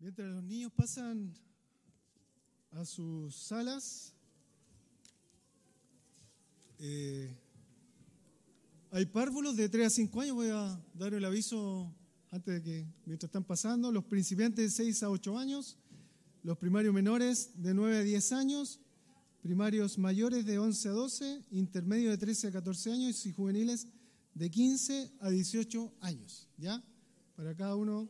Mientras los niños pasan a sus salas, eh, hay párvulos de 3 a 5 años, voy a dar el aviso antes de que, mientras están pasando, los principiantes de 6 a 8 años, los primarios menores de 9 a 10 años, primarios mayores de 11 a 12, intermedios de 13 a 14 años y juveniles de 15 a 18 años, ¿ya? Para cada uno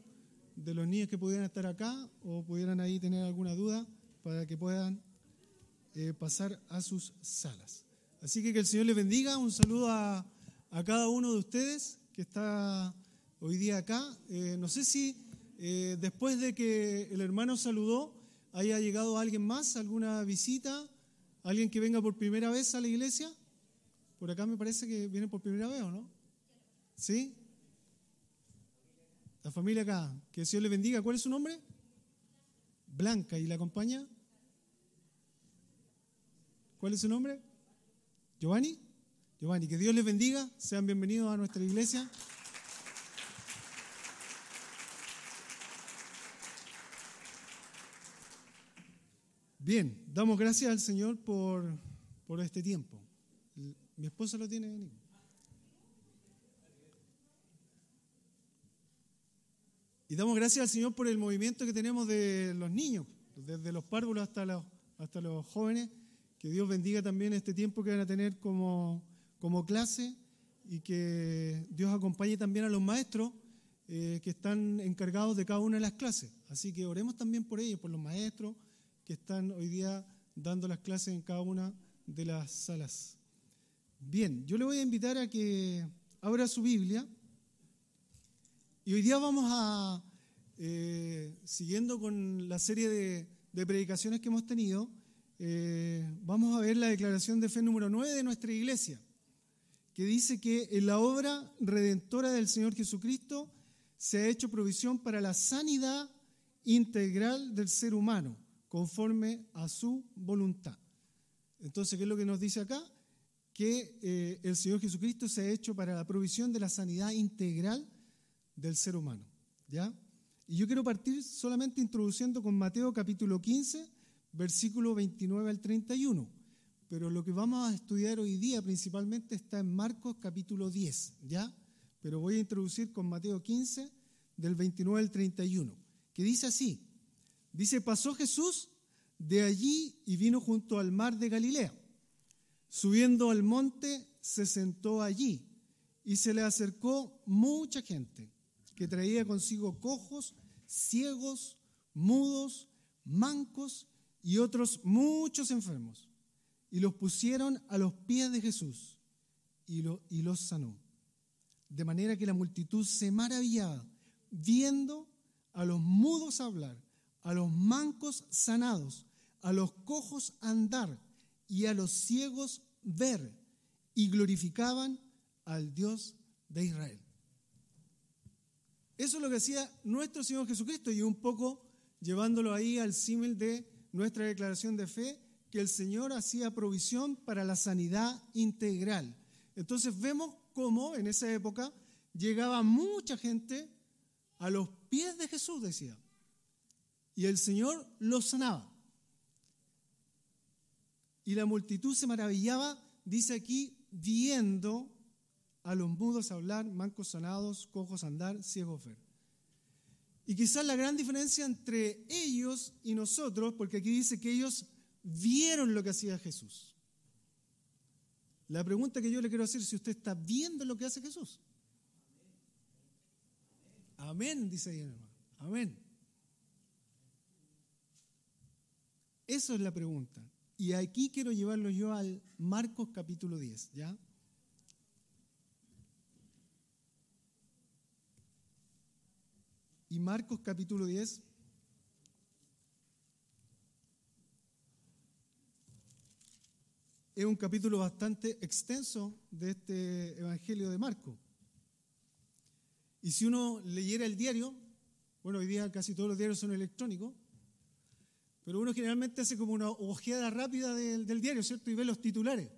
de los niños que pudieran estar acá o pudieran ahí tener alguna duda para que puedan eh, pasar a sus salas. Así que que el Señor les bendiga. Un saludo a, a cada uno de ustedes que está hoy día acá. Eh, no sé si eh, después de que el hermano saludó haya llegado alguien más, alguna visita, alguien que venga por primera vez a la iglesia. Por acá me parece que viene por primera vez, ¿o no? ¿Sí? La familia acá, que Señor le bendiga. ¿Cuál es su nombre? Blanca. ¿Y la acompaña? ¿Cuál es su nombre? Giovanni. Giovanni, que Dios les bendiga. Sean bienvenidos a nuestra iglesia. Bien, damos gracias al Señor por, por este tiempo. Mi esposa lo tiene, Y damos gracias al Señor por el movimiento que tenemos de los niños, desde los párvulos hasta los, hasta los jóvenes. Que Dios bendiga también este tiempo que van a tener como, como clase y que Dios acompañe también a los maestros eh, que están encargados de cada una de las clases. Así que oremos también por ellos, por los maestros que están hoy día dando las clases en cada una de las salas. Bien, yo le voy a invitar a que abra su Biblia y hoy día vamos a, eh, siguiendo con la serie de, predicaciones que hemos tenido, eh, vamos a ver la declaración de fe número 9 de nuestra iglesia, que dice que en la obra redentora del Señor Jesucristo se ha hecho provisión para la sanidad integral del ser humano, conforme a su voluntad. Entonces, ¿qué es lo que nos dice acá? Que eh, el Señor Jesucristo se ha hecho para la provisión de la sanidad integral del ser humano. ¿Ya? Y yo quiero partir solamente introduciendo con Mateo capítulo 15, versículo 29 al 31. Pero lo que vamos a estudiar hoy día principalmente está en Marcos capítulo 10, ¿ya? Pero voy a introducir con Mateo 15, del 29 al 31, que dice así. Dice, pasó Jesús de allí y vino junto al mar de Galilea. Subiendo al monte, se sentó allí y se le acercó mucha gente que traía consigo cojos, ciegos, mudos, mancos y otros muchos enfermos. Y los pusieron a los pies de Jesús y, lo, y los sanó. De manera que la multitud se maravillaba viendo a los mudos hablar, a los mancos sanados, a los cojos andar y a los ciegos ver, y glorificaban al Dios de Israel. Eso es lo que hacía nuestro Señor Jesucristo y un poco llevándolo ahí al símil de nuestra declaración de fe, que el Señor hacía provisión para la sanidad integral. Entonces vemos cómo en esa época llegaba mucha gente a los pies de Jesús, decía, y el Señor los sanaba. Y la multitud se maravillaba, dice aquí, viendo a los mudos hablar, mancos sanados, cojos andar, ciegos ver. Y quizás la gran diferencia entre ellos y nosotros, porque aquí dice que ellos vieron lo que hacía Jesús. La pregunta que yo le quiero hacer es si usted está viendo lo que hace Jesús. Amén, dice ahí hermano. Amén. Eso es la pregunta. Y aquí quiero llevarlo yo al Marcos capítulo 10, ¿ya? Y Marcos capítulo 10. Es un capítulo bastante extenso de este Evangelio de Marcos. Y si uno leyera el diario, bueno, hoy día casi todos los diarios son electrónicos, pero uno generalmente hace como una ojeada rápida del, diario, ¿cierto? Y ve los titulares.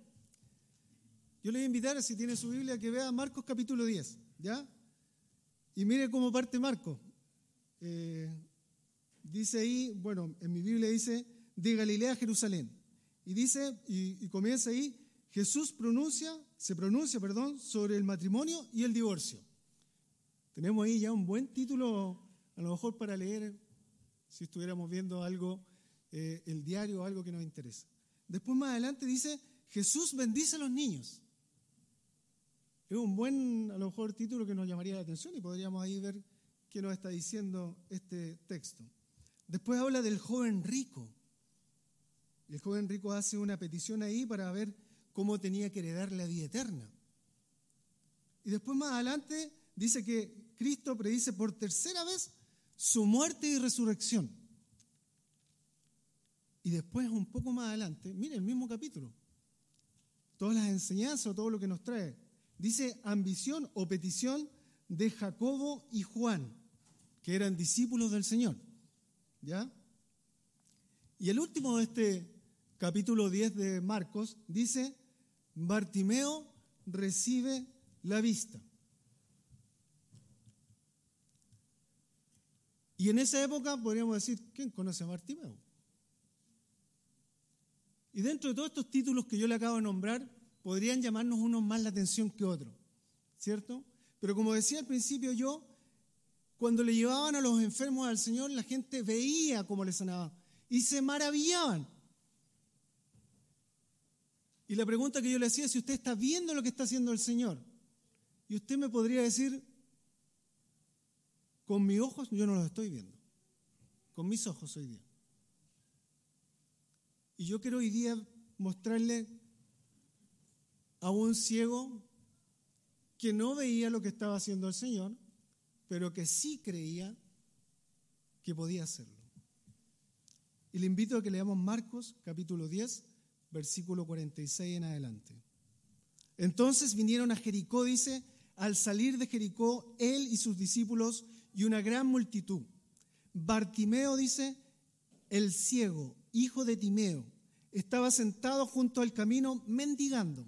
Yo le voy a invitar, si tiene su Biblia, que vea Marcos capítulo 10, ¿ya? Y mire cómo parte Marcos. Eh, dice ahí, bueno, en mi Biblia dice, de Galilea a Jerusalén. Y dice, y, comienza ahí, Jesús pronuncia, se pronuncia, perdón, sobre el matrimonio y el divorcio. Tenemos ahí ya un buen título, a lo mejor para leer, si estuviéramos viendo algo, eh, el diario o algo que nos interesa. Después más adelante dice, Jesús bendice a los niños. Es un buen, a lo mejor, título que nos llamaría la atención y podríamos ahí ver qué nos está diciendo este texto. Después habla del joven rico. El joven rico hace una petición ahí para ver cómo tenía que heredar la vida eterna. Y después más adelante dice que Cristo predice por tercera vez su muerte y resurrección. Y después, un poco más adelante, mire el mismo capítulo, todas las enseñanzas, todo lo que nos trae, dice ambición o petición de Jacobo y Juan, que eran discípulos del Señor. ¿Ya? Y el último de este capítulo 10 de Marcos dice, Bartimeo recibe la vista. Y en esa época podríamos decir, ¿quién conoce a Bartimeo? Y dentro de todos estos títulos que yo le acabo de nombrar, podrían llamarnos unos más la atención que otros, ¿cierto? Pero como decía al principio yo, cuando le llevaban a los enfermos al Señor, la gente veía cómo le sanaba y se maravillaban. Y la pregunta que yo le hacía es si usted está viendo lo que está haciendo el Señor. Y usted me podría decir, con mis ojos yo no lo estoy viendo. Con mis ojos hoy día. Y yo quiero hoy día mostrarle a un ciego que no veía lo que estaba haciendo el Señor, pero que sí creía que podía hacerlo. Y le invito a que leamos Marcos capítulo 10, versículo 46 en adelante. Entonces vinieron a Jericó, dice, al salir de Jericó, él y sus discípulos y una gran multitud. Bartimeo, dice, el ciego, hijo de Timeo, estaba sentado junto al camino mendigando.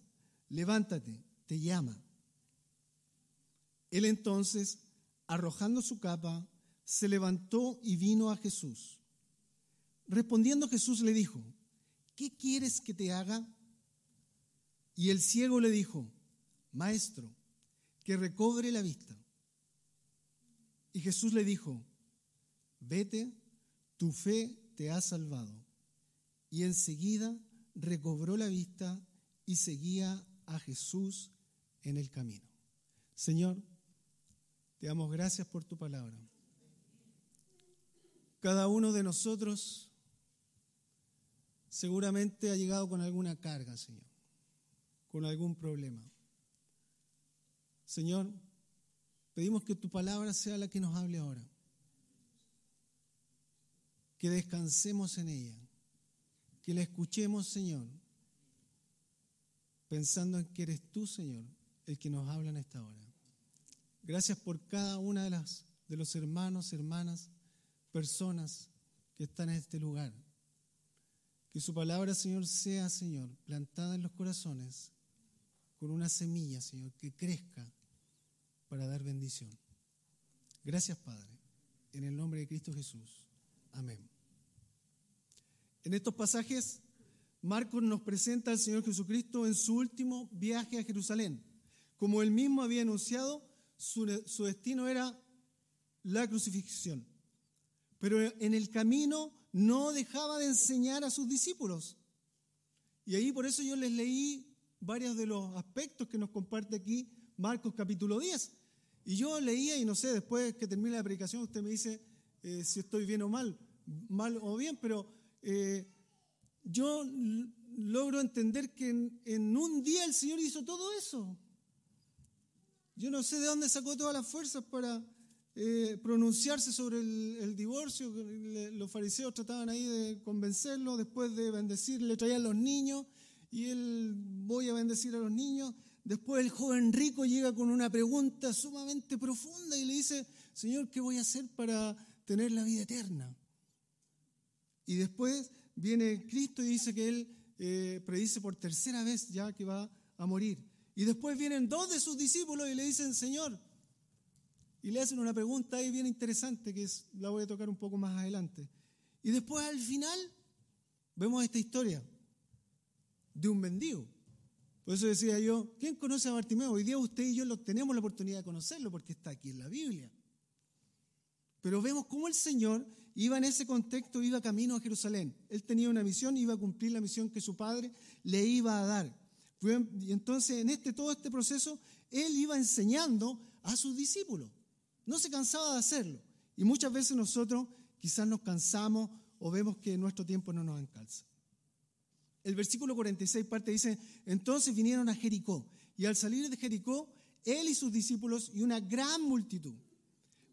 levántate, te llama. Él entonces, arrojando su capa, se levantó y vino a Jesús. Respondiendo Jesús le dijo, ¿qué quieres que te haga? Y el ciego le dijo, Maestro, que recobre la vista. Y Jesús le dijo, vete, tu fe te ha salvado. Y enseguida recobró la vista y seguía a Jesús en el camino. Señor, te damos gracias por tu palabra. Cada uno de nosotros seguramente ha llegado con alguna carga, Señor, con algún problema. Señor, pedimos que tu palabra sea la que nos hable ahora, que descansemos en ella, que la escuchemos, Señor, pensando en que eres tú, Señor, el que nos habla en esta hora. Gracias por cada una de las de los hermanos, hermanas, personas que están en este lugar. Que su palabra, Señor, sea, Señor, plantada en los corazones con una semilla, Señor, que crezca para dar bendición. Gracias, Padre, en el nombre de Cristo Jesús. Amén. En estos pasajes, Marcos nos presenta al Señor Jesucristo en su último viaje a Jerusalén. Como él mismo había anunciado, su, destino era la crucifixión. Pero en el camino no dejaba de enseñar a sus discípulos. Y ahí por eso yo les leí varios de los aspectos que nos comparte aquí Marcos capítulo 10. Y yo leía y no sé, después que termine la predicación usted me dice eh, si estoy bien o mal, mal o bien, pero eh, yo logro entender que en, un día el Señor hizo todo eso. Yo no sé de dónde sacó todas las fuerzas para eh, pronunciarse sobre el, divorcio. los fariseos trataban ahí de convencerlo, después de bendecir, le traían los niños y él voy a bendecir a los niños. Después el joven rico llega con una pregunta sumamente profunda y le dice, Señor, ¿qué voy a hacer para tener la vida eterna? Y después viene Cristo y dice que él eh, predice por tercera vez ya que va a morir. Y después vienen dos de sus discípulos y le dicen, Señor, y le hacen una pregunta ahí bien interesante que es, la voy a tocar un poco más adelante. Y después al final vemos esta historia de un mendigo. Por eso decía yo, ¿quién conoce a Bartimeo? Hoy día usted y yo lo, tenemos la oportunidad de conocerlo porque está aquí en la Biblia. Pero vemos cómo el Señor iba en ese contexto, iba camino a Jerusalén. Él tenía una misión, iba a cumplir la misión que su padre le iba a dar. Y entonces en este, todo este proceso, él iba enseñando a sus discípulos. No se cansaba de hacerlo. Y muchas veces nosotros quizás nos cansamos o vemos que nuestro tiempo no nos alcanza. El versículo 46 parte dice, entonces vinieron a Jericó y al salir de Jericó, él y sus discípulos y una gran multitud.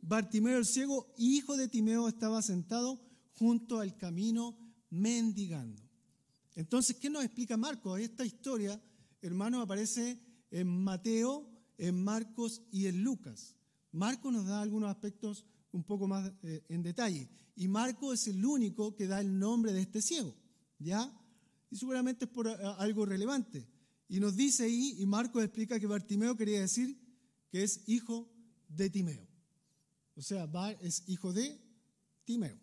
Bartimeo el ciego, hijo de Timeo, estaba sentado junto al camino mendigando. Entonces, ¿qué nos explica Marcos? Esta historia, hermano, aparece en Mateo, en Marcos y en Lucas. Marcos nos da algunos aspectos un poco más eh, en detalle. Y Marcos es el único que da el nombre de este ciego. ¿Ya? Y seguramente es por eh, algo relevante. Y nos dice ahí, y Marcos explica que Bartimeo quería decir que es hijo de Timeo. O sea, Bar es hijo de Timeo.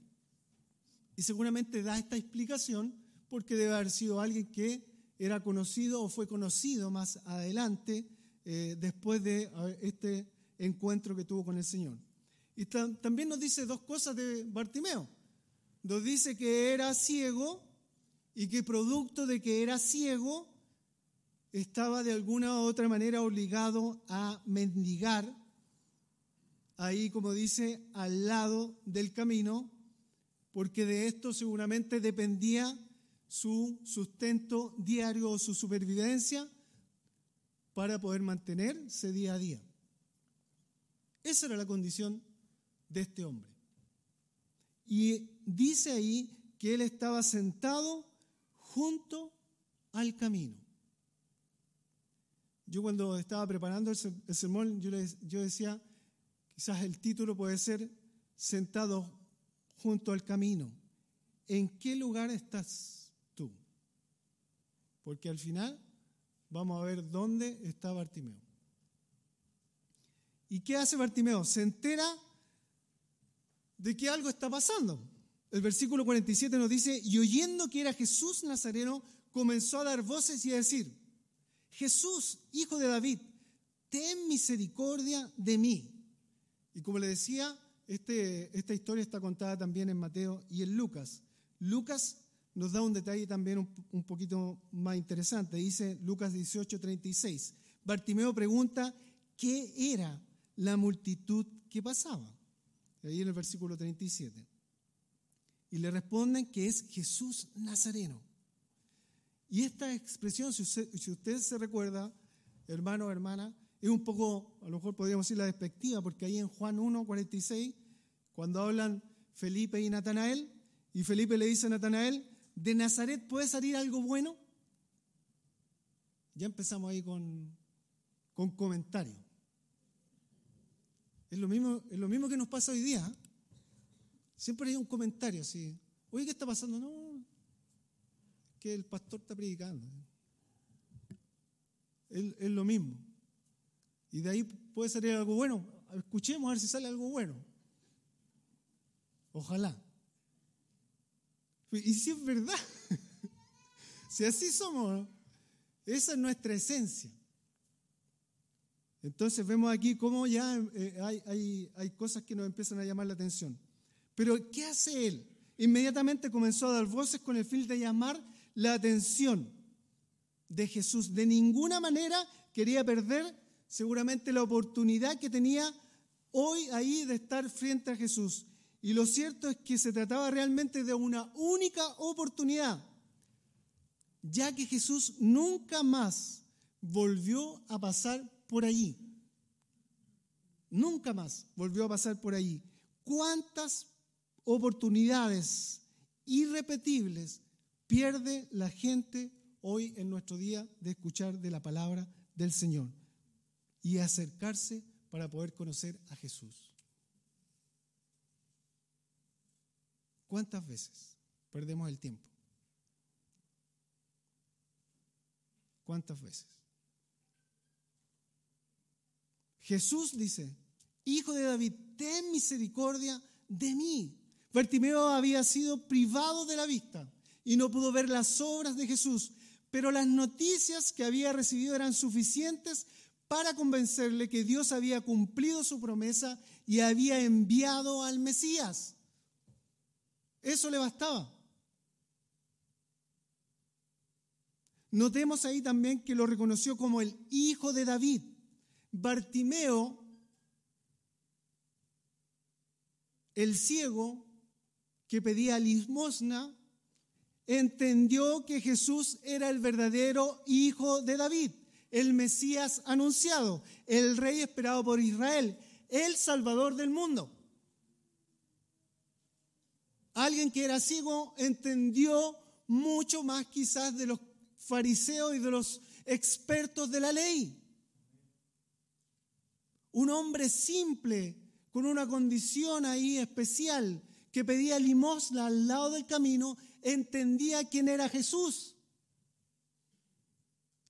Y seguramente da esta explicación porque debe haber sido alguien que era conocido o fue conocido más adelante eh, después de este encuentro que tuvo con el Señor. Y también nos dice dos cosas de Bartimeo. Nos dice que era ciego y que producto de que era ciego, estaba de alguna u otra manera obligado a mendigar, ahí como dice, al lado del camino, porque de esto seguramente dependía su sustento diario o su supervivencia para poder mantenerse día a día. Esa era la condición de este hombre. Y dice ahí que él estaba sentado junto al camino. Yo cuando estaba preparando el sermón, yo, yo decía, quizás el título puede ser Sentado junto al camino. ¿En qué lugar estás tú? Porque al final vamos a ver dónde está Bartimeo. ¿Y qué hace Bartimeo? Se entera de que algo está pasando. El versículo 47 nos dice, y oyendo que era Jesús Nazareno, comenzó a dar voces y a decir, Jesús, hijo de David, ten misericordia de mí. Y como le decía, este, esta historia está contada también en Mateo y en Lucas. Lucas nos da un detalle también un, un poquito más interesante. Dice Lucas 18, 36. Bartimeo pregunta, ¿qué era la multitud que pasaba? Ahí en el versículo 37 y le responden que es Jesús Nazareno. Y esta expresión, si usted, se recuerda, hermano hermana, es un poco, a lo mejor podríamos decir la despectiva, porque ahí en Juan 1, 46, cuando hablan Felipe y Natanael, y Felipe le dice a Natanael, ¿de Nazaret puede salir algo bueno? Ya empezamos ahí con, con comentarios. Es lo, mismo, es lo mismo que nos pasa hoy día. ¿eh? Siempre hay un comentario así. Oye, ¿qué está pasando? No, que el pastor está predicando. Es, es lo mismo. Y de ahí puede salir algo bueno. Escuchemos a ver si sale algo bueno. Ojalá. Y si es verdad, si así somos, esa es nuestra esencia. Entonces vemos aquí cómo ya eh, hay, hay, hay cosas que nos empiezan a llamar la atención. Pero ¿qué hace él? Inmediatamente comenzó a dar voces con el fin de llamar la atención de Jesús. De ninguna manera quería perder seguramente la oportunidad que tenía hoy ahí de estar frente a Jesús. Y lo cierto es que se trataba realmente de una única oportunidad, ya que Jesús nunca más volvió a pasar por allí. nunca más volvió a pasar por ahí. ¿Cuántas oportunidades irrepetibles pierde la gente hoy en nuestro día de escuchar de la palabra del Señor y acercarse para poder conocer a Jesús? ¿Cuántas veces perdemos el tiempo? ¿Cuántas veces? Jesús dice, Hijo de David, ten misericordia de mí. Bartimeo había sido privado de la vista y no pudo ver las obras de Jesús, pero las noticias que había recibido eran suficientes para convencerle que Dios había cumplido su promesa y había enviado al Mesías. Eso le bastaba. Notemos ahí también que lo reconoció como el hijo de David. Bartimeo, el ciego que pedía limosna, entendió que Jesús era el verdadero hijo de David, el Mesías anunciado, el rey esperado por Israel, el salvador del mundo. Alguien que era ciego entendió mucho más quizás de los fariseos y de los expertos de la ley. Un hombre simple, con una condición ahí especial, que pedía limosna al lado del camino, entendía quién era Jesús.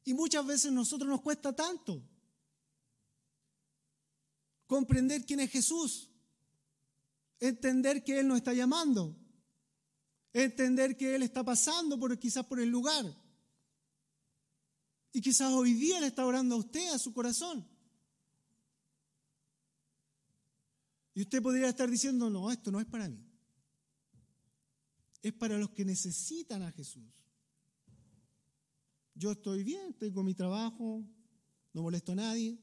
Y muchas veces nosotros nos cuesta tanto comprender quién es Jesús, entender que Él nos está llamando, entender que Él está pasando por, quizás por el lugar. Y quizás hoy día le está orando a usted, a su corazón. Y usted podría estar diciendo, no, esto no es para mí. Es para los que necesitan a Jesús. Yo estoy bien, tengo mi trabajo, no molesto a nadie.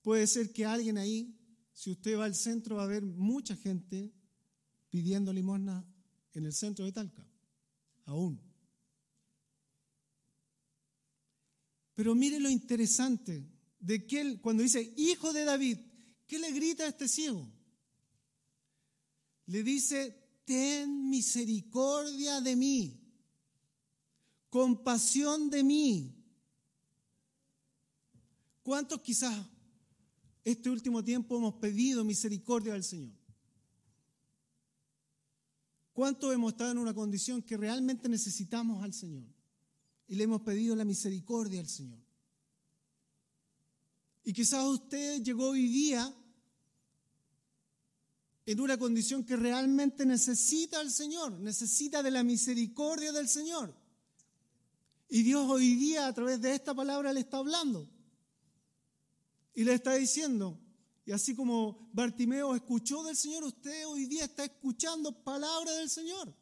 Puede ser que alguien ahí, si usted va al centro, va a ver mucha gente pidiendo limosna en el centro de Talca aún. Pero mire lo interesante de que él, cuando dice hijo de David, ¿qué le grita a este ciego? Le dice, ten misericordia de mí, compasión de mí. ¿Cuántos quizás este último tiempo hemos pedido misericordia al Señor? ¿Cuántos hemos estado en una condición que realmente necesitamos al Señor? Y le hemos pedido la misericordia al Señor. Y quizás usted llegó hoy día en una condición que realmente necesita al Señor, necesita de la misericordia del Señor. Y Dios hoy día a través de esta palabra le está hablando. Y le está diciendo, y así como Bartimeo escuchó del Señor, usted hoy día está escuchando palabra del Señor.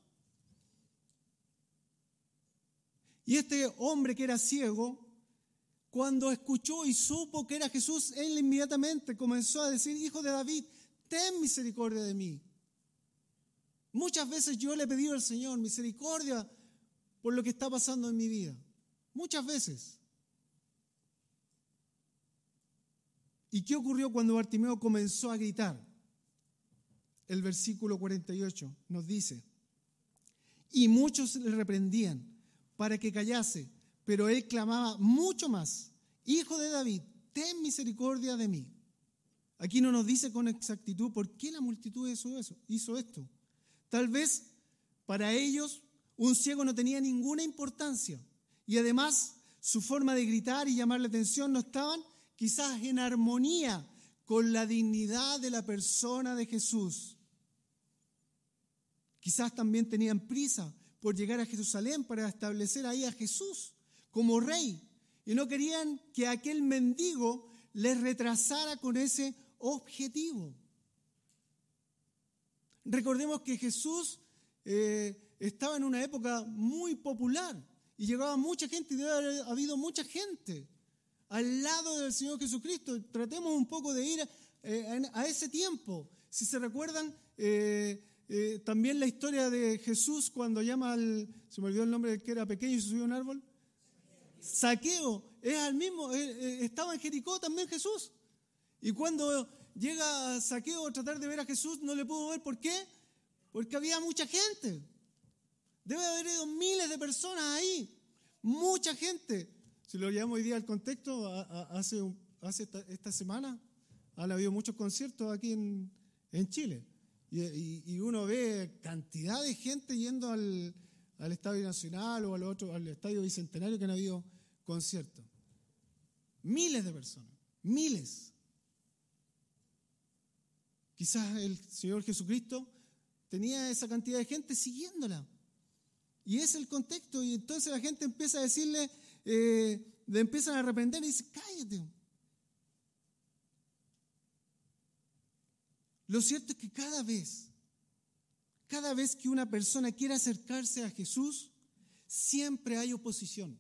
Y este hombre que era ciego, cuando escuchó y supo que era Jesús, él inmediatamente comenzó a decir, hijo de David, ten misericordia de mí. Muchas veces yo le he pedido al Señor misericordia por lo que está pasando en mi vida. Muchas veces. ¿Y qué ocurrió cuando Bartimeo comenzó a gritar? El versículo 48 nos dice, y muchos le reprendían para que callase, pero él clamaba mucho más, Hijo de David, ten misericordia de mí. Aquí no nos dice con exactitud por qué la multitud hizo, eso, hizo esto. Tal vez para ellos un ciego no tenía ninguna importancia y además su forma de gritar y llamar la atención no estaban quizás en armonía con la dignidad de la persona de Jesús. Quizás también tenían prisa por llegar a Jerusalén para establecer ahí a Jesús como rey. Y no querían que aquel mendigo les retrasara con ese objetivo. Recordemos que Jesús eh, estaba en una época muy popular y llegaba mucha gente y debe haber habido mucha gente al lado del Señor Jesucristo. Tratemos un poco de ir eh, a ese tiempo. Si se recuerdan, eh, también la historia de Jesús cuando llama al, se me olvidó el nombre que era pequeño y se subió a un árbol. Saqueo. es al mismo, estaba en Jericó también Jesús. Y cuando llega Saqueo a tratar de ver a Jesús, no le pudo ver. ¿Por qué? Porque había mucha gente. Debe haber ido miles de personas ahí. Mucha gente. Si lo llevamos hoy día al contexto, hace, esta, semana han habido muchos conciertos aquí en, Chile. Y, uno ve cantidad de gente yendo al, Estadio Nacional o al, otro, al Estadio Bicentenario que han habido conciertos. Miles de personas. Miles. Quizás el Señor Jesucristo tenía esa cantidad de gente siguiéndola. Y es el contexto. Y entonces la gente empieza a decirle, eh, le empiezan a arrepender y dice, cállate. Lo cierto es que cada vez, cada vez que una persona quiere acercarse a Jesús, siempre hay oposición.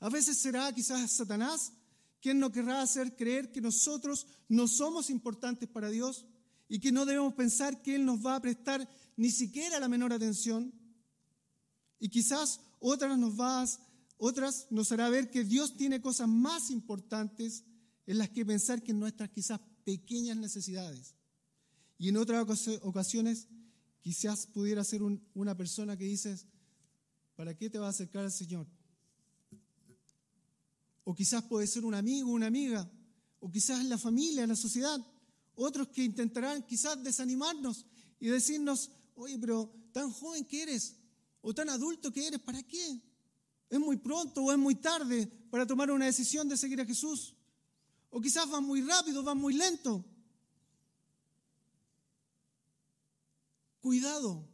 A veces será quizás Satanás quien nos querrá hacer creer que nosotros no somos importantes para Dios y que no debemos pensar que Él nos va a prestar ni siquiera la menor atención. Y quizás otras nos, va otras nos hará ver que Dios tiene cosas más importantes en las que pensar que en nuestras quizás pequeñas necesidades. Y en otras ocasiones quizás pudiera ser una persona que dices, ¿para qué te va a acercar al Señor? O quizás puede ser un amigo, una amiga, o quizás la familia, la sociedad. Otros que intentarán quizás desanimarnos y decirnos, oye, pero tan joven que eres, o tan adulto que eres, ¿para qué? Es muy pronto o es muy tarde para tomar una decisión de seguir a Jesús. O quizás vas muy rápido, vas muy lento. Cuidado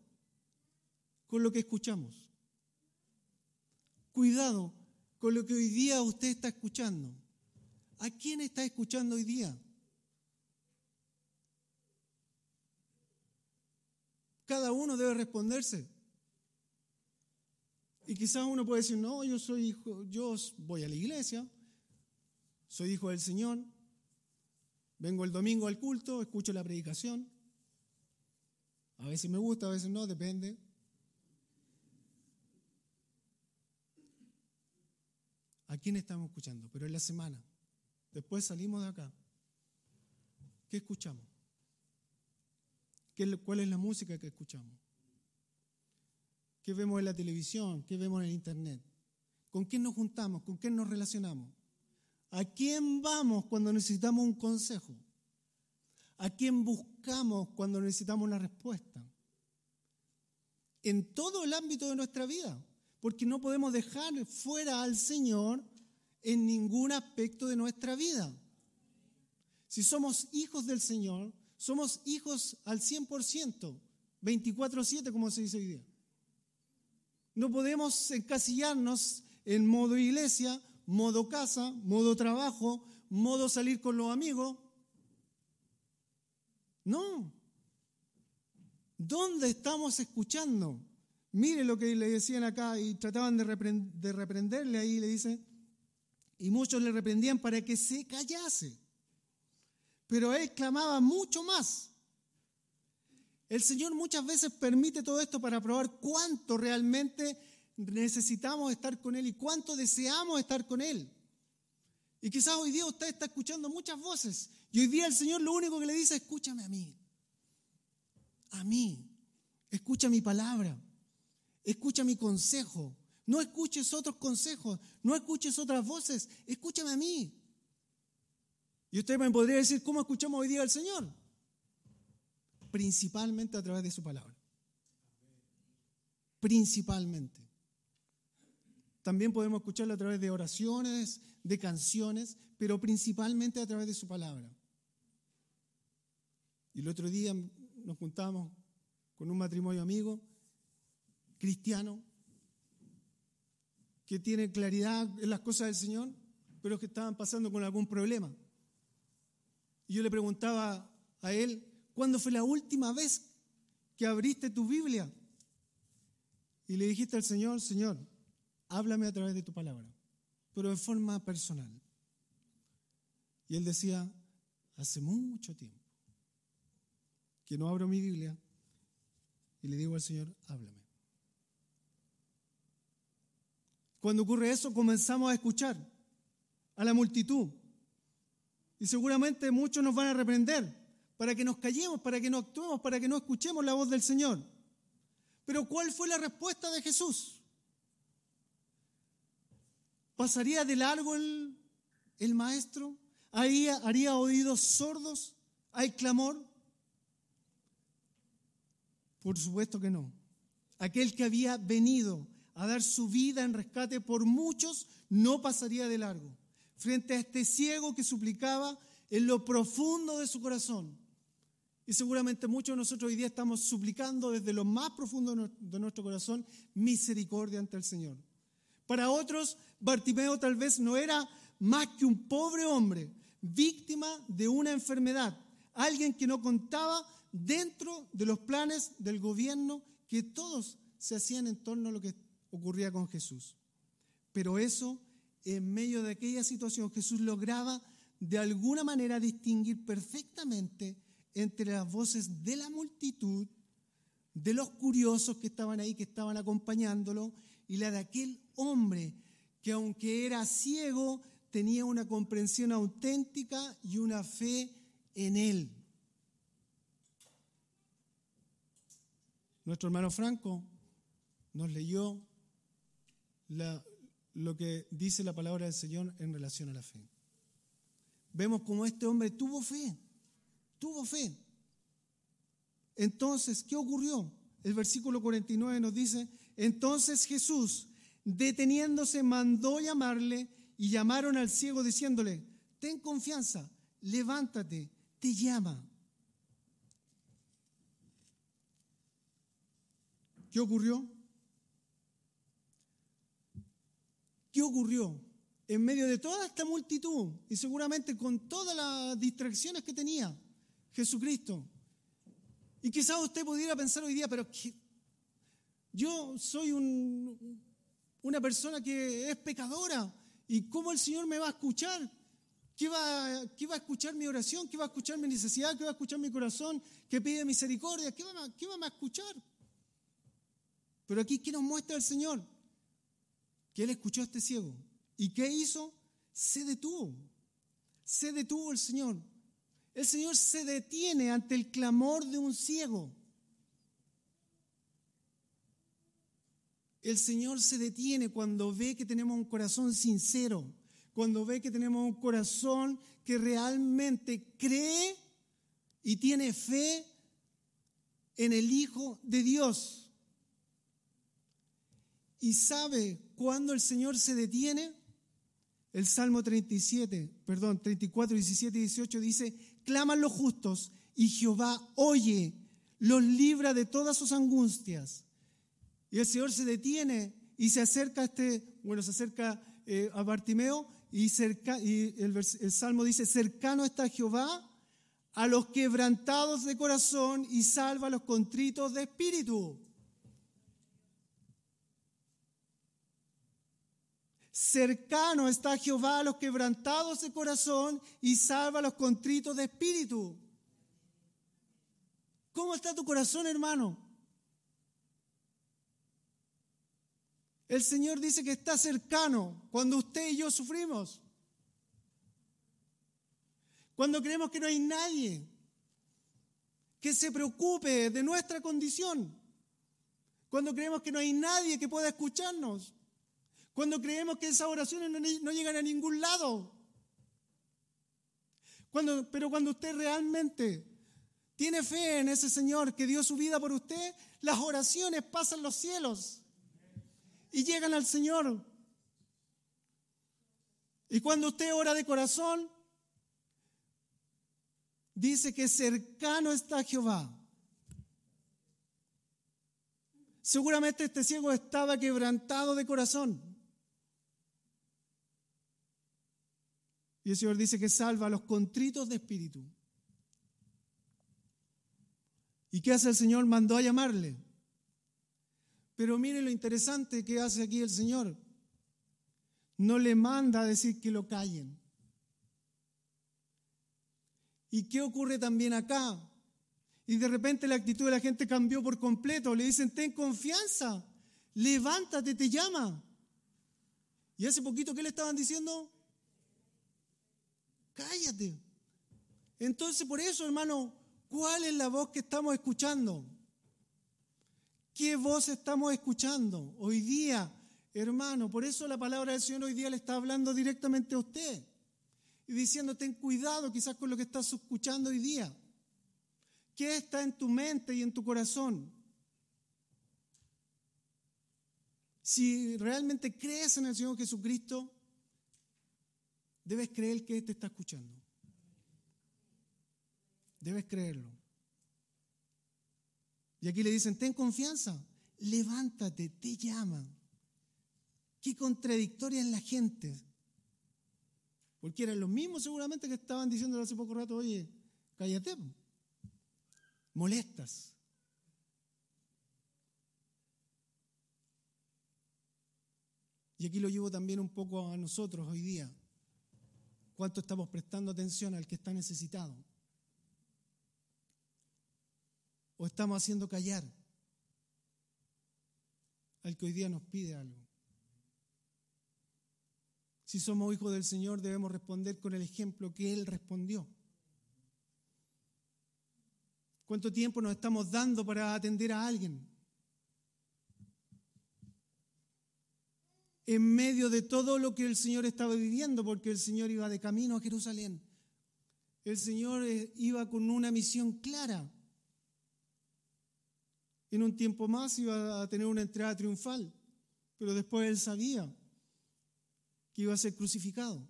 con lo que escuchamos. Cuidado con lo que hoy día usted está escuchando. ¿A quién está escuchando hoy día? Cada uno debe responderse. Y quizás uno puede decir, no, yo soy hijo, yo voy a la iglesia, soy hijo del Señor, vengo el domingo al culto, escucho la predicación. A veces me gusta, a veces no, depende. ¿A quién estamos escuchando? Pero en la semana. Después salimos de acá. ¿Qué escuchamos? ¿Cuál es la música que escuchamos? ¿Qué vemos en la televisión? ¿Qué vemos en el internet? ¿Con quién nos juntamos? ¿Con quién nos relacionamos? ¿A quién vamos cuando necesitamos un consejo? ¿A quién buscamos cuando necesitamos una respuesta? En todo el ámbito de nuestra vida, porque no podemos dejar fuera al Señor en ningún aspecto de nuestra vida. Si somos hijos del Señor, somos hijos al 100%, 24/7 como se dice hoy día. No podemos encasillarnos en modo iglesia, modo casa, modo trabajo, modo salir con los amigos. No. ¿Dónde estamos escuchando? Mire lo que le decían acá y trataban de, reprenderle ahí, le dice, y muchos le reprendían para que se callase. Pero él clamaba mucho más. El Señor muchas veces permite todo esto para probar cuánto realmente necesitamos estar con Él y cuánto deseamos estar con Él. Y quizás hoy día usted está escuchando muchas voces y hoy día el Señor lo único que le dice, escúchame a mí. A mí. Escucha mi palabra. Escucha mi consejo. No escuches otros consejos. No escuches otras voces. Escúchame a mí. Y usted me podría decir, ¿cómo escuchamos hoy día al Señor? principalmente a través de su palabra. Principalmente. También podemos escucharlo a través de oraciones, de canciones, pero principalmente a través de su palabra. Y el otro día nos juntamos con un matrimonio amigo, cristiano, que tiene claridad en las cosas del Señor, pero que estaban pasando con algún problema. Y yo le preguntaba a él, ¿Cuándo fue la última vez que abriste tu Biblia? Y le dijiste al Señor, Señor, háblame a través de tu palabra, pero de forma personal. Y él decía, hace mucho tiempo que no abro mi Biblia y le digo al Señor, háblame. Cuando ocurre eso, comenzamos a escuchar. a la multitud. Y seguramente muchos nos van a reprender para que nos callemos, para que no actuemos, para que no escuchemos la voz del Señor. Pero ¿cuál fue la respuesta de Jesús? ¿Pasaría de largo el, maestro? ¿Haría, ¿Haría oídos sordos al clamor? Por supuesto que no. Aquel que había venido a dar su vida en rescate por muchos no pasaría de largo frente a este ciego que suplicaba en lo profundo de su corazón. Y seguramente muchos de nosotros hoy día estamos suplicando desde lo más profundo de nuestro corazón misericordia ante el Señor. Para otros, Bartimeo tal vez no era más que un pobre hombre, víctima de una enfermedad, alguien que no contaba dentro de los planes del gobierno que todos se hacían en torno a lo que ocurría con Jesús. Pero eso, en medio de aquella situación, Jesús lograba de alguna manera distinguir perfectamente entre las voces de la multitud, de los curiosos que estaban ahí, que estaban acompañándolo, y la de aquel hombre que aunque era ciego, tenía una comprensión auténtica y una fe en él. Nuestro hermano Franco nos leyó lo que dice la palabra del Señor en relación a la fe. Vemos cómo este hombre tuvo fe, tuvo fe. Entonces, ¿qué ocurrió? El versículo 49 nos dice, entonces Jesús, deteniéndose, mandó llamarle y llamaron al ciego diciéndole, ten confianza, levántate, te llama. ¿Qué ocurrió? ¿Qué ocurrió? En medio de toda esta multitud y seguramente con todas las distracciones que tenía Jesucristo. Y quizás usted pudiera pensar hoy día, pero yo soy una persona que es pecadora. ¿Y cómo el Señor me va a escuchar? ¿Qué va, ¿Qué va, a escuchar mi oración? ¿Qué va a escuchar mi necesidad? ¿Qué va a escuchar mi corazón? ¿Qué pide misericordia? ¿Qué va, qué va a escuchar? Pero aquí, ¿qué nos muestra el Señor? Que Él escuchó a este ciego. ¿Y qué hizo? Se detuvo. Se detuvo el Señor. El Señor se detiene ante el clamor de un ciego. El Señor se detiene cuando ve que tenemos un corazón sincero, cuando ve que tenemos un corazón que realmente cree y tiene fe en el Hijo de Dios. ¿Y sabe cuándo el Señor se detiene? El Salmo 37, perdón, 34, 17 y 18 dice, claman los justos y Jehová oye, los libra de todas sus angustias. Y el Señor se detiene y se acerca a este, bueno, se acerca eh, a Bartimeo y el, el Salmo dice, cercano está Jehová a los quebrantados de corazón y salva a los contritos de espíritu. Cercano está Jehová a los quebrantados de corazón y salva a los contritos de espíritu. ¿Cómo está tu corazón, hermano? El Señor dice que está cercano cuando usted y yo sufrimos. Cuando creemos que no hay nadie que se preocupe de nuestra condición. Cuando creemos que no hay nadie que pueda escucharnos. Cuando creemos que esas oraciones no, llegan a ningún lado. Pero cuando usted realmente tiene fe en ese Señor que dio su vida por usted, las oraciones pasan los cielos y llegan al Señor. Y cuando usted ora de corazón, dice que cercano está Jehová. Seguramente este ciego estaba quebrantado de corazón. Y el Señor dice que salva a los contritos de espíritu. ¿Y qué hace el Señor? Mandó a llamarle. Pero mire lo interesante que hace aquí el Señor. No le manda a decir que lo callen. ¿Y qué ocurre también acá? Y de repente la actitud de la gente cambió por completo. Le dicen, ten confianza, levántate, te llama. Y hace poquito, ¿qué le estaban diciendo? Cállate. Entonces, por eso, hermano, ¿cuál es la voz que estamos escuchando? ¿Qué voz estamos escuchando hoy día, hermano? Por eso la palabra del Señor hoy día le está hablando directamente a usted y diciendo, ten cuidado quizás con lo que estás escuchando hoy día. ¿Qué está en tu mente y en tu corazón? Si realmente crees en el Señor Jesucristo, debes creer que Él te está escuchando. Debes creerlo. Y aquí le dicen, ten confianza, levántate, te llama. Qué contradictoria es la gente. Porque eran los mismos seguramente que estaban diciéndole hace poco rato, oye, cállate, molestas. Y aquí lo llevo también un poco a nosotros hoy día. ¿Cuánto estamos prestando atención al que está necesitado? ¿O estamos haciendo callar al que hoy día nos pide algo? Si somos hijos del Señor debemos responder con el ejemplo que Él respondió. ¿Cuánto tiempo nos estamos dando para atender a alguien? En medio de todo lo que el Señor estaba viviendo, porque el Señor iba de camino a Jerusalén. El Señor eh, iba con una misión clara. En un tiempo más iba a tener una entrada triunfal, pero después él sabía que iba a ser crucificado.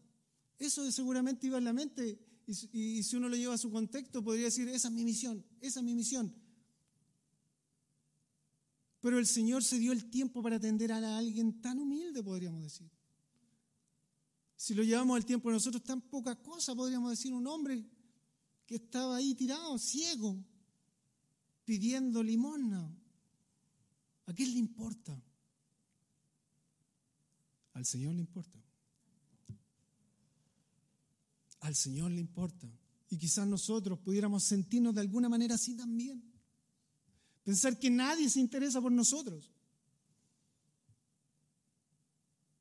Eso seguramente iba en la mente y, si uno lo lleva a su contexto podría decir, esa es mi misión, esa es mi misión. Pero el Señor se dio el tiempo para atender a alguien tan humilde, podríamos decir. Si lo llevamos al tiempo de nosotros, tan poca cosa, podríamos decir, un hombre que estaba ahí tirado, ciego, pidiendo limosna. ¿A quién le importa? Al Señor le importa. Al Señor le importa. Y quizás nosotros pudiéramos sentirnos de alguna manera así también. Pensar que nadie se interesa por nosotros.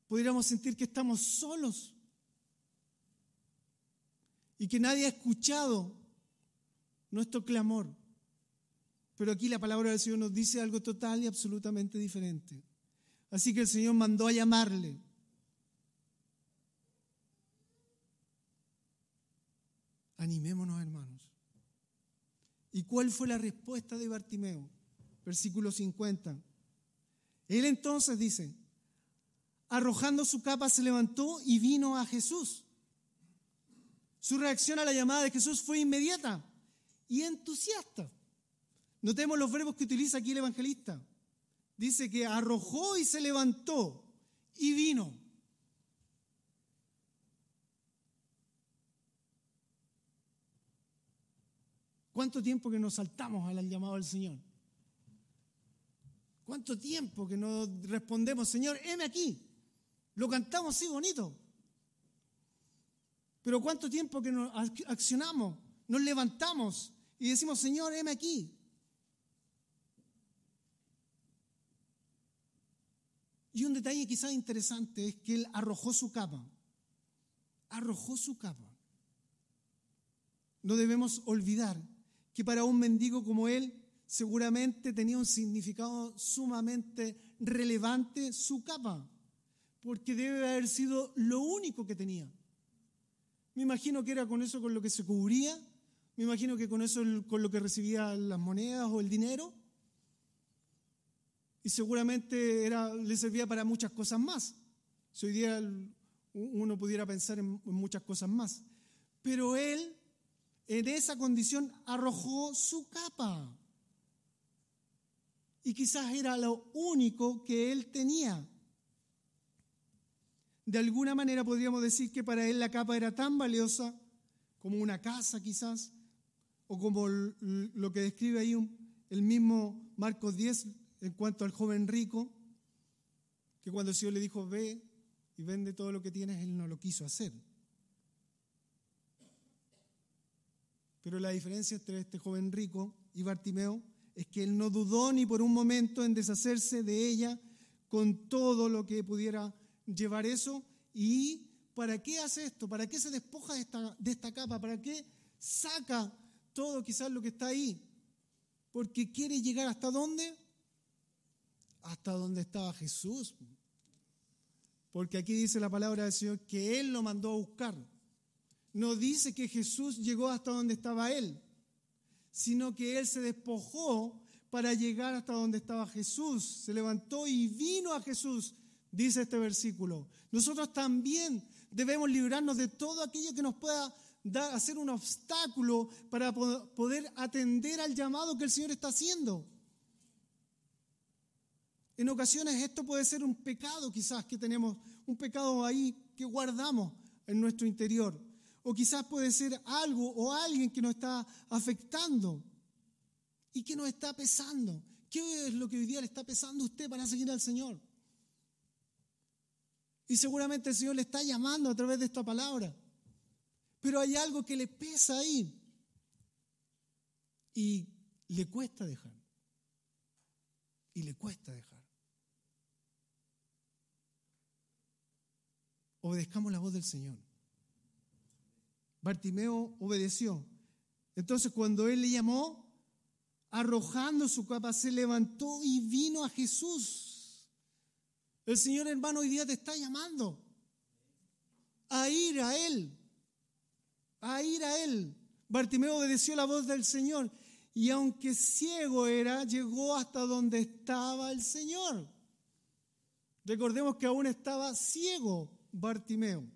Pudiéramos sentir que estamos solos y que nadie ha escuchado nuestro clamor. Pero aquí la palabra del Señor nos dice algo total y absolutamente diferente. Así que el Señor mandó a llamarle. Animémonos, hermanos. ¿Y cuál fue la respuesta de Bartimeo? Versículo 50. Él entonces dice, arrojando su capa se levantó y vino a Jesús. Su reacción a la llamada de Jesús fue inmediata y entusiasta. Notemos los verbos que utiliza aquí el evangelista. Dice que arrojó y se levantó y vino. ¿Cuánto tiempo que nos saltamos al llamado del Señor? ¿Cuánto tiempo que nos respondemos, Señor, heme aquí? Lo cantamos así bonito. Pero ¿cuánto tiempo que nos accionamos, nos levantamos y decimos, Señor, heme aquí? Y un detalle quizás interesante es que él arrojó su capa. Arrojó su capa. No debemos olvidar que para un mendigo como él seguramente tenía un significado sumamente relevante su capa, porque debe haber sido lo único que tenía. Me imagino que era con eso con lo que se cubría, me imagino que con eso con lo que recibía las monedas o el dinero, y seguramente era, le servía para muchas cosas más. Si hoy día uno pudiera pensar en muchas cosas más. Pero él en esa condición arrojó su capa. Y quizás era lo único que él tenía. De alguna manera podríamos decir que para él la capa era tan valiosa como una casa quizás, o como lo que describe ahí el mismo Marcos 10 en cuanto al joven rico, que cuando el Señor le dijo, ve y vende todo lo que tienes, él no lo quiso hacer. Pero la diferencia entre este joven rico y Bartimeo es que él no dudó ni por un momento en deshacerse de ella con todo lo que pudiera llevar eso y ¿para qué hace esto? ¿Para qué se despoja de esta, capa? ¿Para qué saca todo quizás lo que está ahí? Porque quiere llegar hasta dónde? Hasta donde estaba Jesús. Porque aquí dice la palabra del Señor que Él lo mandó a buscar. No dice que Jesús llegó hasta donde estaba Él, sino que Él se despojó para llegar hasta donde estaba Jesús. Se levantó y vino a Jesús, dice este versículo. Nosotros también debemos librarnos de todo aquello que nos pueda dar, hacer un obstáculo para poder atender al llamado que el Señor está haciendo. En ocasiones esto puede ser un pecado quizás que tenemos, un pecado ahí que guardamos en nuestro interior. O quizás puede ser algo o alguien que nos está afectando y que nos está pesando. ¿Qué es lo que hoy día le está pesando a usted para seguir al Señor? Y seguramente el Señor le está llamando a través de esta palabra. Pero hay algo que le pesa ahí. Y le cuesta dejar. Y le cuesta dejar. Obedezcamos la voz del Señor. Bartimeo obedeció. Entonces cuando él le llamó, arrojando su capa, se levantó y vino a Jesús. El Señor hermano hoy día te está llamando a ir a Él, a ir a Él. Bartimeo obedeció la voz del Señor y aunque ciego era, llegó hasta donde estaba el Señor. Recordemos que aún estaba ciego Bartimeo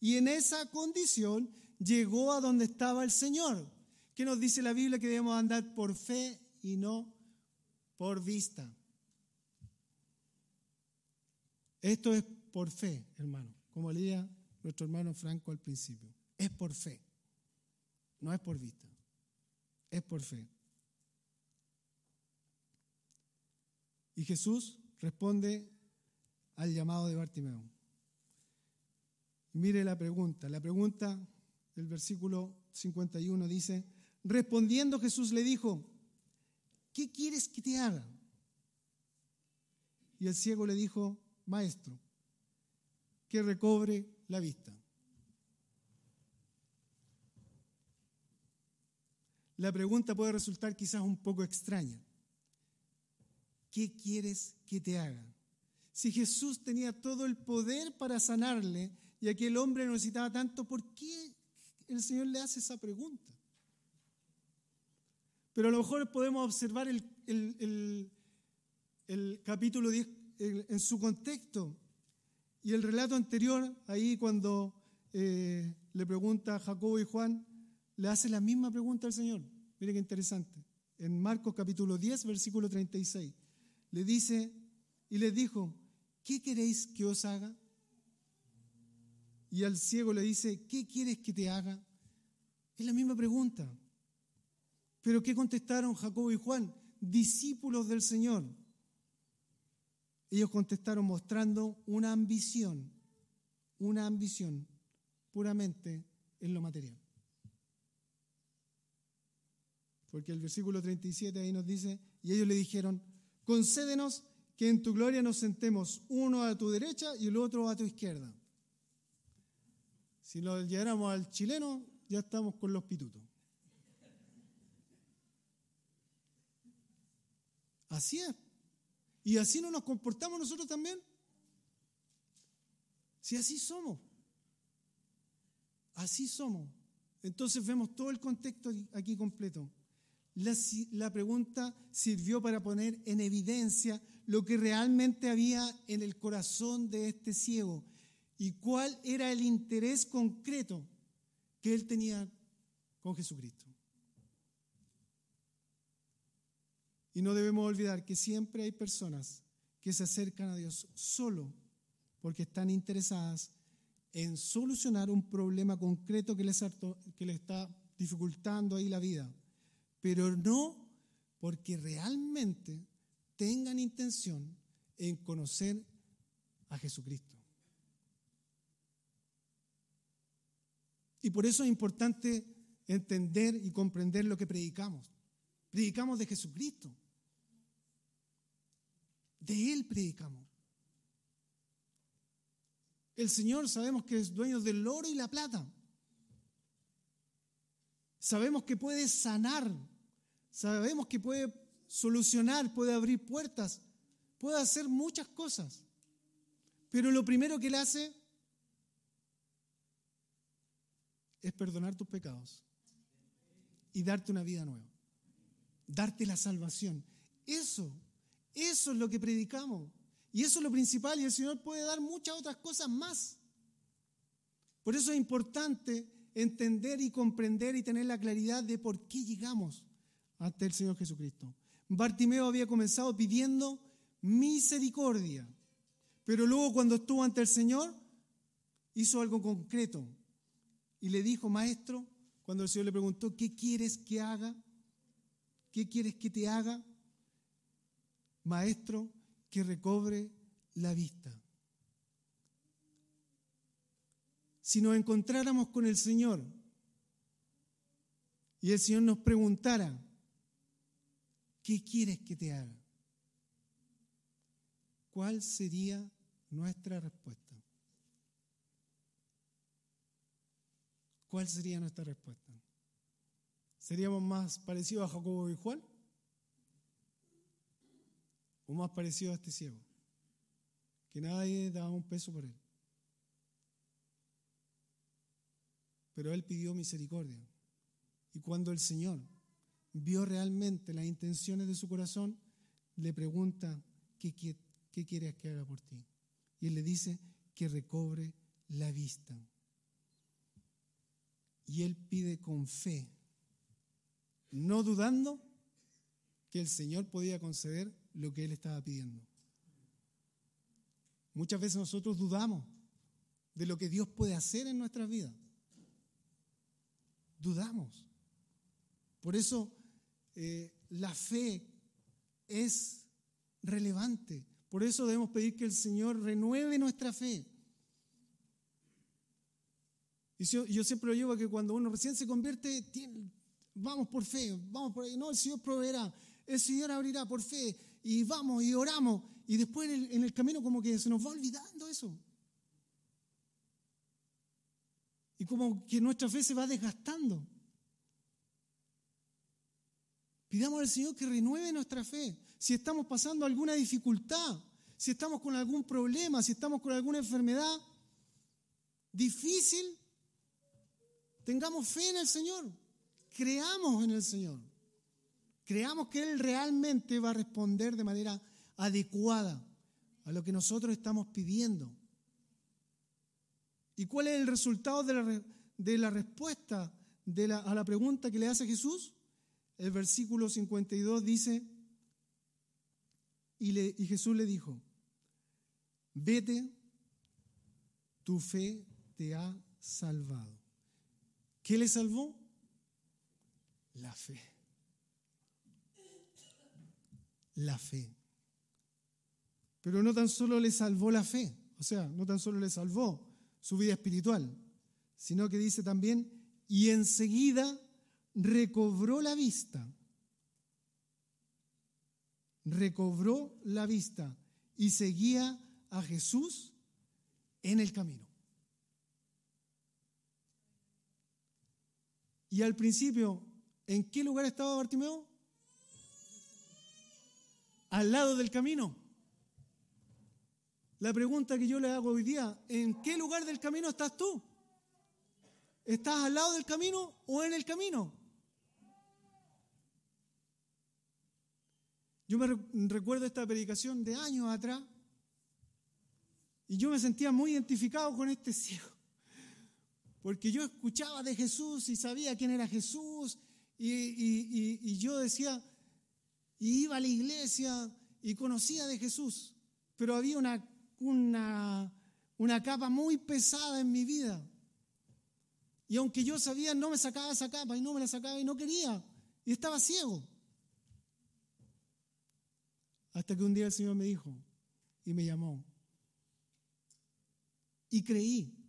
y en esa condición llegó a donde estaba el Señor. ¿Qué nos dice la Biblia? Que debemos andar por fe y no por vista. Esto es por fe, hermano, como leía nuestro hermano Franco al principio. Es por fe, no es por vista, es por fe. Y Jesús responde al llamado de Bartimeo. Mire la pregunta, la pregunta del versículo 51 dice, Respondiendo Jesús le dijo, ¿qué quieres que te haga? Y el ciego le dijo, maestro, que recobre la vista. La pregunta puede resultar quizás un poco extraña. ¿Qué quieres que te haga? Si Jesús tenía todo el poder para sanarle y aquel hombre necesitaba tanto, ¿por qué el Señor le hace esa pregunta? Pero a lo mejor podemos observar el, capítulo 10 en, su contexto. Y el relato anterior, ahí cuando eh, le pregunta a Jacobo y Juan, le hace la misma pregunta al Señor. Mire qué interesante. En Marcos capítulo 10, versículo 36, le dice y les dijo, ¿qué queréis que os haga? Y al ciego le dice, ¿qué quieres que te haga? Es la misma pregunta. Pero ¿qué contestaron Jacobo y Juan? Discípulos del Señor. Ellos contestaron mostrando una ambición, una ambición puramente en lo material. Porque el versículo 37 ahí nos dice, y ellos le dijeron, concédenos que en tu gloria nos sentemos uno a tu derecha y el otro a tu izquierda. Si lo lleváramos al chileno, ya estamos con los pitutos. Así es. Y así no nos comportamos nosotros también. Si así somos. Así somos. Entonces vemos todo el contexto aquí completo. La, la, pregunta sirvió para poner en evidencia lo que realmente había en el corazón de este ciego y cuál era el interés concreto que él tenía con Jesucristo. Y no debemos olvidar que siempre hay personas que se acercan a Dios solo porque están interesadas en solucionar un problema concreto que les, que les está dificultando ahí la vida, pero no porque realmente tengan intención en conocer a Jesucristo. Y por eso es importante entender y comprender lo que predicamos. Predicamos de Jesucristo. De Él predicamos. El Señor sabemos que es dueño del oro y la plata. Sabemos que puede sanar. Sabemos que puede solucionar, puede abrir puertas, puede hacer muchas cosas. Pero lo primero que Él hace es perdonar tus pecados y darte una vida nueva, darte la salvación. Eso, eso es lo que predicamos. Y eso es lo principal y el Señor puede dar muchas otras cosas más. Por eso es importante entender y comprender y tener la claridad de por qué llegamos ante el Señor Jesucristo. Bartimeo había comenzado pidiendo misericordia, pero luego cuando estuvo ante el Señor hizo algo concreto y le dijo, maestro, cuando el Señor le preguntó, ¿qué quieres que haga? ¿Qué quieres que te haga? Maestro, que recobre la vista. Si nos encontráramos con el Señor y el Señor nos preguntara, ¿qué quieres que te haga? ¿Cuál sería nuestra respuesta? ¿Cuál sería nuestra respuesta? ¿Seríamos más parecidos a Jacobo y Juan? ¿O más parecidos a este ciego? Que nadie daba un peso por él. Pero él pidió misericordia. Y cuando el Señor vio realmente las intenciones de su corazón, le pregunta, ¿qué, qué quieres que haga por ti? Y él le dice que recobre la vista. Y él pide con fe, no dudando que el Señor podía conceder lo que él estaba pidiendo. Muchas veces nosotros dudamos de lo que Dios puede hacer en nuestras vidas. Dudamos. Por eso eh, la fe es relevante. Por eso debemos pedir que el Señor renueve nuestra fe. Y yo, siempre lo llevo a que cuando uno recién se convierte, vamos por fe, vamos por ahí. No, el Señor proveerá, el Señor abrirá por fe. Y vamos y oramos. Y después en el, en el camino como que se nos va olvidando eso. Y como que nuestra fe se va desgastando. Pidamos al Señor que renueve nuestra fe. Si estamos pasando alguna dificultad, si estamos con algún problema, si estamos con alguna enfermedad difícil, Tengamos fe en el Señor. Creamos en el Señor. Creamos que Él realmente va a responder de manera adecuada a lo que nosotros estamos pidiendo. ¿Y cuál es el resultado de la, respuesta a la pregunta que le hace Jesús? El versículo 52 dice, y, Jesús le dijo, vete, tu fe te ha salvado. ¿Qué le salvó? La fe. La fe. Pero no tan solo le salvó la fe, o sea, no tan solo le salvó su vida espiritual, sino que dice también, y enseguida recobró la vista. Recobró la vista y seguía a Jesús en el camino. Y al principio, ¿en qué lugar estaba Bartimeo? Al lado del camino. La pregunta que yo le hago hoy día, ¿en qué lugar del camino estás tú? ¿Estás al lado del camino o en el camino? Yo me recuerdo esta predicación de años atrás y yo me sentía muy identificado con este ciego. Porque yo escuchaba de Jesús y sabía quién era Jesús y, yo decía, y iba a la iglesia y conocía de Jesús, pero había una, una, una capa muy pesada en mi vida. Y aunque yo sabía, no me sacaba esa capa y no me la sacaba y no quería. Y estaba ciego. Hasta que un día el Señor me dijo y me llamó. Y creí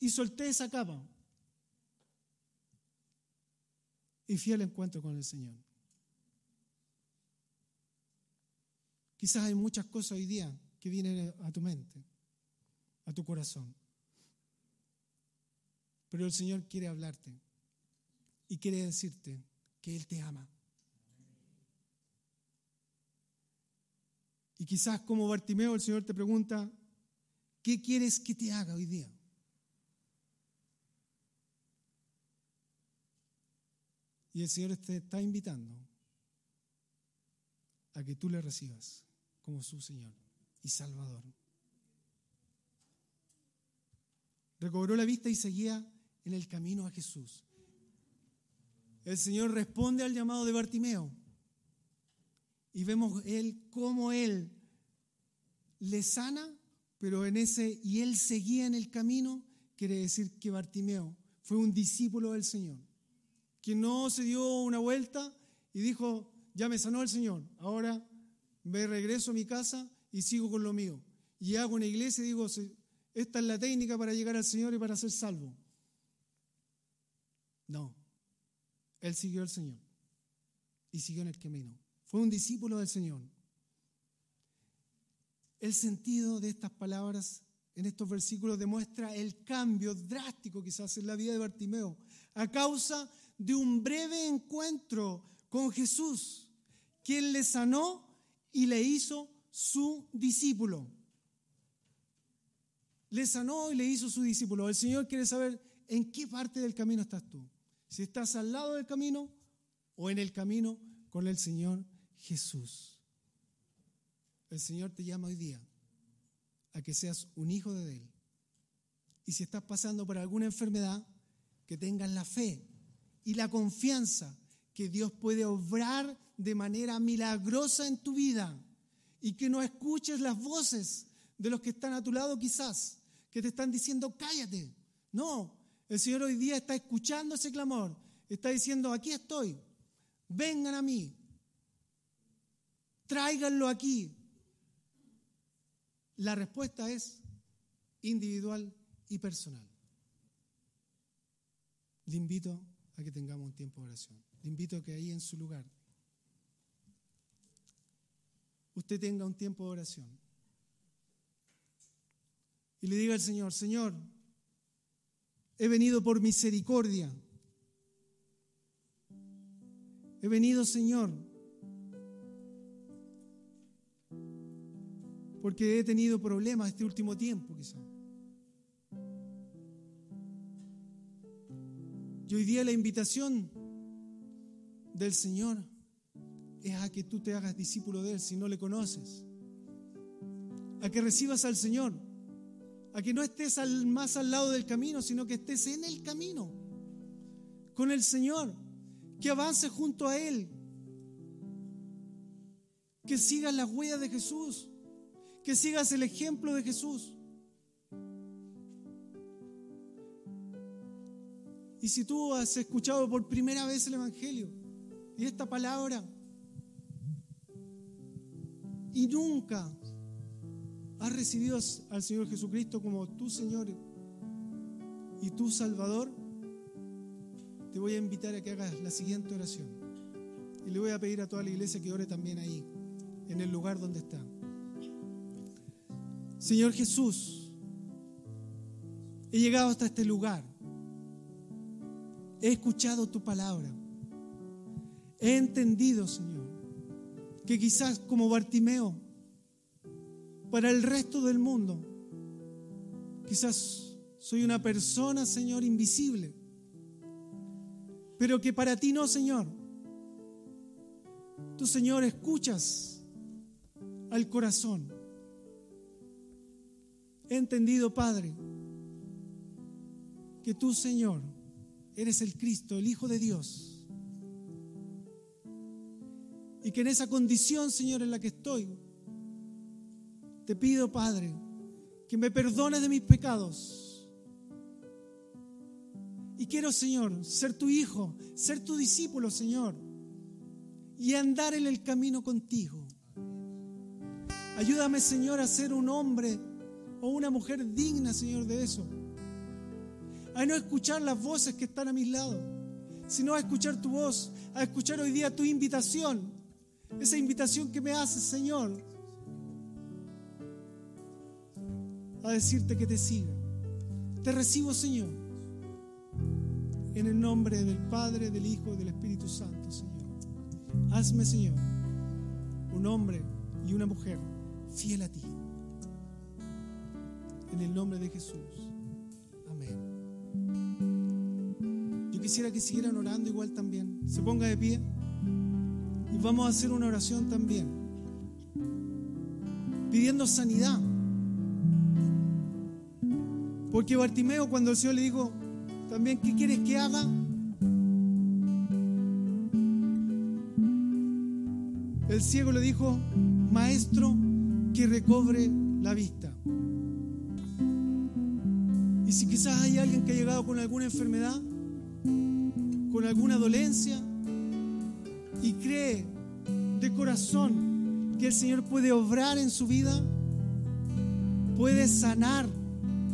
y solté esa capa. Y fui al encuentro con el Señor. Quizás hay muchas cosas hoy día que vienen a tu mente. a tu corazón. Pero el Señor quiere hablarte y quiere decirte que Él te ama. Y quizás como Bartimeo el Señor te pregunta, ¿qué quieres que te haga hoy día? Y el Señor te está invitando a que tú le recibas como su Señor y Salvador. Recobró la vista y seguía en el camino a Jesús. El Señor responde al llamado de Bartimeo y vemos él cómo él le sana, pero en ese y él seguía en el camino, quiere decir que Bartimeo fue un discípulo del Señor, que no se dio una vuelta y dijo, ya me sanó el Señor, ahora me regreso a mi casa y sigo con lo mío. Y hago una iglesia y digo, esta es la técnica para llegar al Señor y para ser salvo. No, él siguió al Señor y siguió en el camino. Fue un discípulo del Señor. El sentido de estas palabras en estos versículos demuestra el cambio drástico quizás en la vida de Bartimeo a causa de un breve encuentro con Jesús, quien le sanó y le hizo su discípulo. Le sanó y le hizo su discípulo. El Señor quiere saber en qué parte del camino estás tú. Si estás al lado del camino o en el camino con el Señor Jesús. El Señor te llama hoy día a que seas un hijo de Él. Y si estás pasando por alguna enfermedad, que tengas la fe y la confianza que Dios puede obrar de manera milagrosa en tu vida y que no escuches las voces de los que están a tu lado quizás, que te están diciendo cállate. No, el Señor hoy día está escuchando ese clamor, está diciendo aquí estoy, vengan a mí, tráiganlo aquí. La respuesta es individual y personal. Le invito a que tengamos un tiempo de oración. Le invito a que ahí en su lugar usted tenga un tiempo de oración. Y le diga al Señor, Señor, he venido por misericordia. He venido, Señor, porque he tenido problemas este último tiempo, quizás. Y hoy día la invitación del Señor es a que tú te hagas discípulo de Él si no le conoces. A que recibas al Señor. A que no estés más al lado del camino, sino que estés en el camino. Con el Señor. Que avances junto a Él. Que sigas las huellas de Jesús que sigas el ejemplo de Jesús. Y si tú has escuchado por primera vez el Evangelio y esta palabra y nunca has recibido al Señor Jesucristo como tu Señor y tu Salvador, te voy a invitar a que hagas la siguiente oración. Y le voy a pedir a toda la iglesia que ore también ahí, en el lugar donde está. Señor Jesús, he llegado hasta este lugar. He escuchado tu palabra. He entendido, Señor, que quizás como Bartimeo, para el resto del mundo, quizás soy una persona, Señor, invisible. Pero que para ti no, Señor. Tú, Señor, escuchas al corazón He entendido, Padre, que tú, Señor, eres el Cristo, el Hijo de Dios. Y que en esa condición, Señor, en la que estoy, te pido, Padre, que me perdones de mis pecados. Y quiero, Señor, ser tu hijo, ser tu discípulo, Señor, y andar en el camino contigo. Ayúdame, Señor, a ser un hombre o una mujer digna, Señor, de eso. A no escuchar las voces que están a mis lados, sino a escuchar tu voz, a escuchar hoy día tu invitación, esa invitación que me haces, Señor, a decirte que te siga. Te recibo, Señor, en el nombre del Padre, del Hijo y del Espíritu Santo, Señor. Hazme, Señor, un hombre y una mujer fiel a ti. En el nombre de Jesús. Amén. Quisiera que siguieran orando igual también. Se ponga de pie y vamos a hacer una oración también. Pidiendo sanidad. Porque Bartimeo cuando el Señor le dijo, también, ¿qué quieres que haga? El ciego le dijo, maestro, que recobre la vista. Y si quizás hay alguien que ha llegado con alguna enfermedad, con alguna dolencia, y cree de corazón que el Señor puede obrar en su vida, puede sanar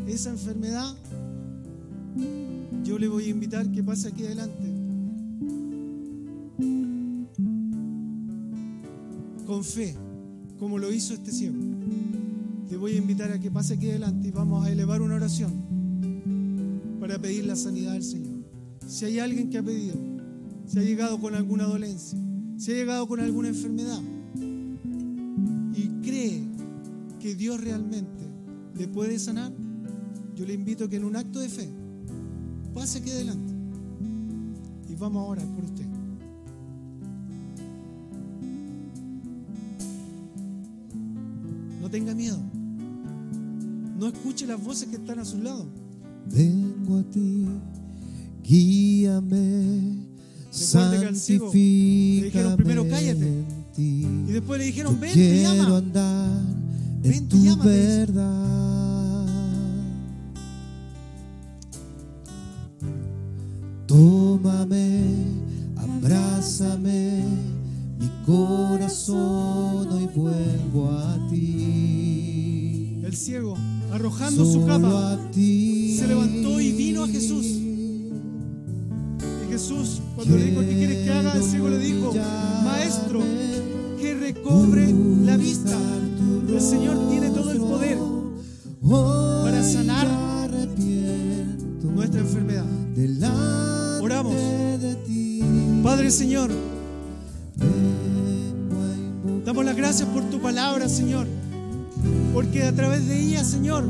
esa enfermedad, yo le voy a invitar que pase aquí adelante. Con fe, como lo hizo este ciego. Le voy a invitar a que pase aquí adelante y vamos a elevar una oración para pedir la sanidad del Señor. Si hay alguien que ha pedido, si ha llegado con alguna dolencia, si ha llegado con alguna enfermedad y cree que Dios realmente le puede sanar, yo le invito a que en un acto de fe pase aquí adelante y vamos a orar por usted. No tenga miedo. No escuche las voces que están a su lado. Vengo a ti, guíame, ciego le dijeron primero, "Cállate". en ti. Y después le dijeron, ven, te quiero llama. andar Ven, en te tu llama, verdad. Tómame, abrázame, mi corazón hoy vuelvo a ti. El ciego, arrojando su Solo capa, a ti. Le dijo, ¿qué quieres que haga? El ciego le dijo, Maestro, que recobre la vista. El Señor tiene todo el poder para sanar nuestra enfermedad. Oramos. Padre Señor, damos las gracias por tu palabra, Señor. Porque a través de ella, Señor,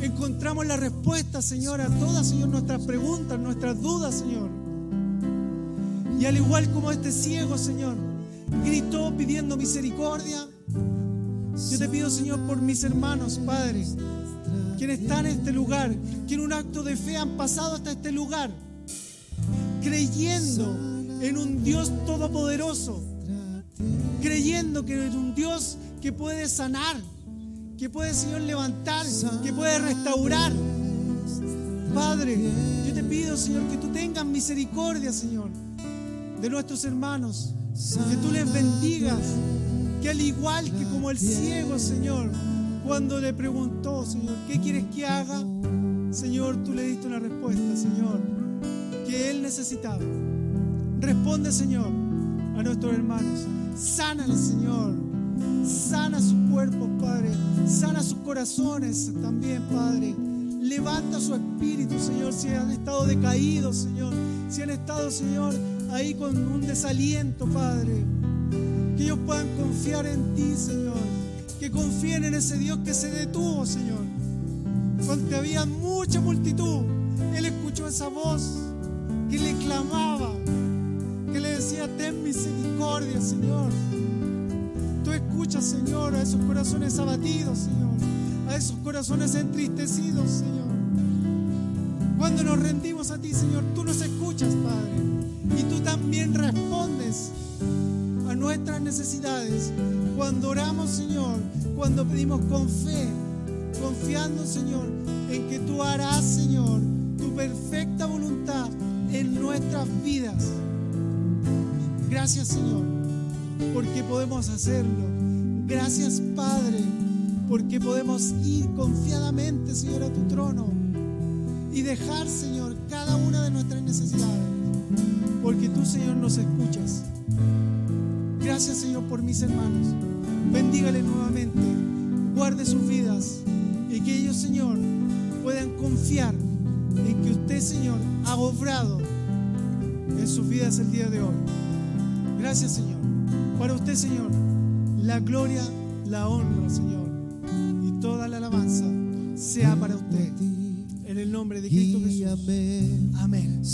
encontramos la respuesta, Señor, a todas, nuestras preguntas, nuestras dudas, Señor. Y al igual como este ciego, Señor, gritó pidiendo misericordia, yo te pido, Señor, por mis hermanos, Padre, quienes están en este lugar, que en un acto de fe han pasado hasta este lugar, creyendo en un Dios todopoderoso, creyendo que es un Dios que puede sanar, que puede, Señor, levantar, que puede restaurar. Padre, yo te pido, Señor, que tú tengas misericordia, Señor, de nuestros hermanos, que tú les bendigas, que al igual que como el ciego, Señor, cuando le preguntó, Señor, ¿qué quieres que haga? Señor, tú le diste una respuesta, Señor, que él necesitaba. Responde, Señor, a nuestros hermanos. Sánale, Señor. Sana sus cuerpos, Padre. Sana sus corazones también, Padre. Levanta su espíritu, Señor, si han estado decaídos, Señor. Si han estado, Señor, ahí con un desaliento, Padre. Que ellos puedan confiar en ti, Señor. Que confíen en ese Dios que se detuvo, Señor. Cuando había mucha multitud, Él escuchó esa voz que le clamaba, que le decía, ten misericordia, Señor. Tú escuchas, Señor, a esos corazones abatidos, Señor, a esos corazones entristecidos, Señor. Cuando nos rendimos a ti, Señor, tú nos escuchas, Padre, también respondes a nuestras necesidades. Cuando oramos, Señor, cuando pedimos con fe, confiando, Señor, en que tú harás, Señor, tu perfecta voluntad en nuestras vidas. Gracias, Señor, porque podemos hacerlo. Gracias, Padre, porque podemos ir confiadamente, Señor, a tu trono y dejar, Señor, cada una de nuestras necesidades, porque tú, Señor, nos escuchas. Gracias, Señor, por mis hermanos. Bendígale nuevamente, guarde sus vidas y que ellos, Señor, puedan confiar en que usted, Señor, ha obrado en sus vidas el día de hoy. Gracias, Señor. Para usted, Señor, la gloria, la honra, Señor, y toda la alabanza sea para usted. En el nombre de Cristo Jesús. Amén.